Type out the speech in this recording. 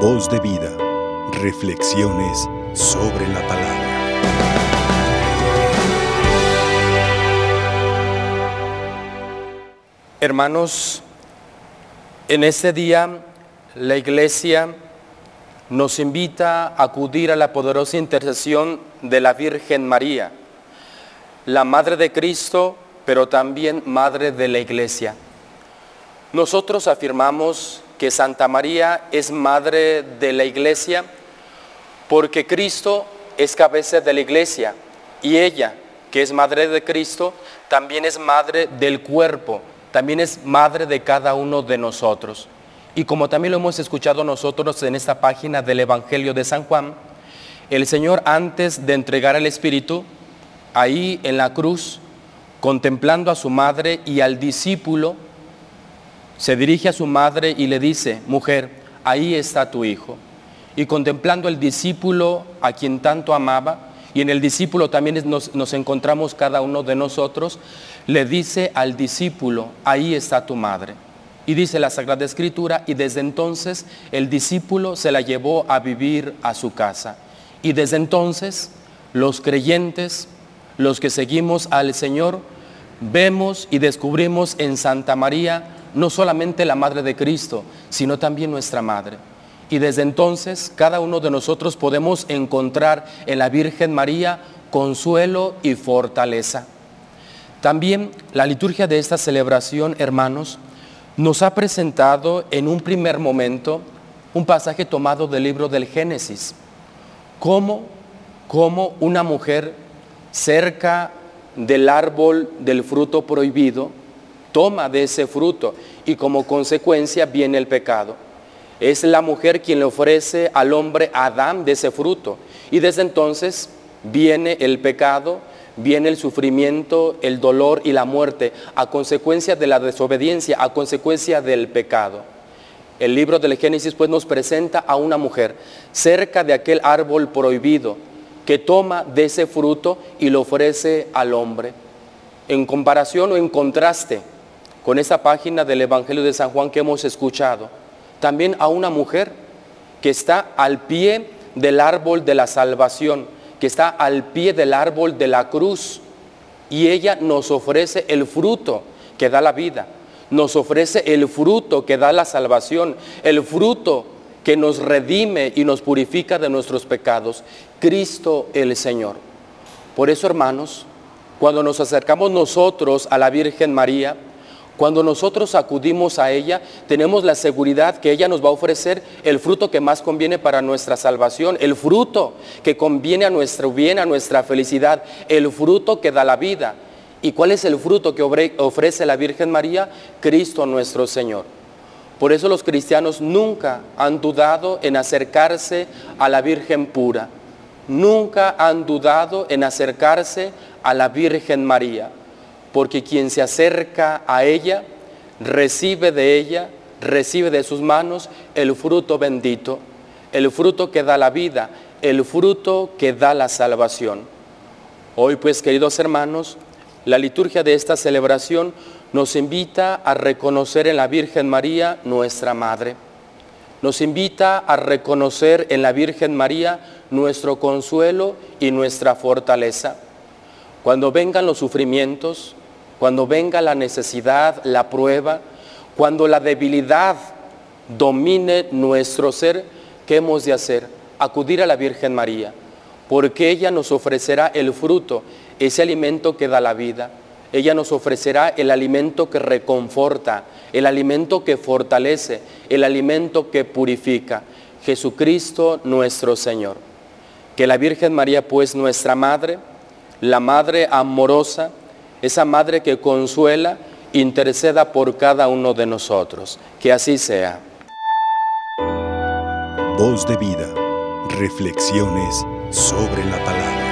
Voz de vida. Reflexiones sobre la palabra. Hermanos, en este día la iglesia nos invita a acudir a la poderosa intercesión de la Virgen María, la Madre de Cristo, pero también Madre de la Iglesia. Nosotros afirmamos que Santa María es Madre de la Iglesia porque Cristo es cabeza de la Iglesia y ella, que es Madre de Cristo, también es Madre del cuerpo, también es Madre de cada uno de nosotros. Y como también lo hemos escuchado nosotros en esta página del Evangelio de San Juan, el Señor antes de entregar al Espíritu, ahí en la cruz, contemplando a su madre y al discípulo, se dirige a su madre y le dice, mujer, ahí está tu hijo. Y contemplando el discípulo a quien tanto amaba, y en el discípulo también nos, nos, encontramos cada uno de nosotros, le dice al discípulo, ahí está tu madre. Y dice la Sagrada Escritura, y desde entonces el discípulo se la llevó a vivir a su casa. Y desde entonces los creyentes, los que seguimos al Señor, vemos y descubrimos en Santa María no solamente la Madre de Cristo, sino también nuestra Madre. Y desde entonces cada uno de nosotros podemos encontrar en la Virgen María consuelo y fortaleza. También la liturgia de esta celebración, hermanos, nos ha presentado en un primer momento un pasaje tomado del libro del Génesis, como, como una mujer cerca del árbol del fruto prohibido, toma de ese fruto y como consecuencia viene el pecado. Es la mujer quien le ofrece al hombre Adán de ese fruto y desde entonces viene el pecado, viene el sufrimiento, el dolor y la muerte a consecuencia de la desobediencia, a consecuencia del pecado. El libro del Génesis pues nos presenta a una mujer cerca de aquel árbol prohibido que toma de ese fruto y lo ofrece al hombre. En comparación o en contraste con esa página del Evangelio de San Juan que hemos escuchado. También a una mujer que está al pie del árbol de la salvación, que está al pie del árbol de la cruz. Y ella nos ofrece el fruto que da la vida, nos ofrece el fruto que da la salvación, el fruto que nos redime y nos purifica de nuestros pecados, Cristo el Señor. Por eso, hermanos, cuando nos acercamos nosotros a la Virgen María, cuando nosotros acudimos a ella, tenemos la seguridad que ella nos va a ofrecer el fruto que más conviene para nuestra salvación, el fruto que conviene a nuestro bien, a nuestra felicidad, el fruto que da la vida. ¿Y cuál es el fruto que ofrece la Virgen María? Cristo nuestro Señor. Por eso los cristianos nunca han dudado en acercarse a la Virgen pura. Nunca han dudado en acercarse a la Virgen María porque quien se acerca a ella recibe de ella, recibe de sus manos el fruto bendito, el fruto que da la vida, el fruto que da la salvación. Hoy pues, queridos hermanos, la liturgia de esta celebración nos invita a reconocer en la Virgen María nuestra Madre. Nos invita a reconocer en la Virgen María nuestro consuelo y nuestra fortaleza. Cuando vengan los sufrimientos, cuando venga la necesidad, la prueba, cuando la debilidad domine nuestro ser, ¿qué hemos de hacer? Acudir a la Virgen María, porque ella nos ofrecerá el fruto, ese alimento que da la vida. Ella nos ofrecerá el alimento que reconforta, el alimento que fortalece, el alimento que purifica. Jesucristo nuestro Señor. Que la Virgen María, pues nuestra Madre, la Madre amorosa, esa madre que consuela, interceda por cada uno de nosotros. Que así sea. Voz de vida, reflexiones sobre la palabra.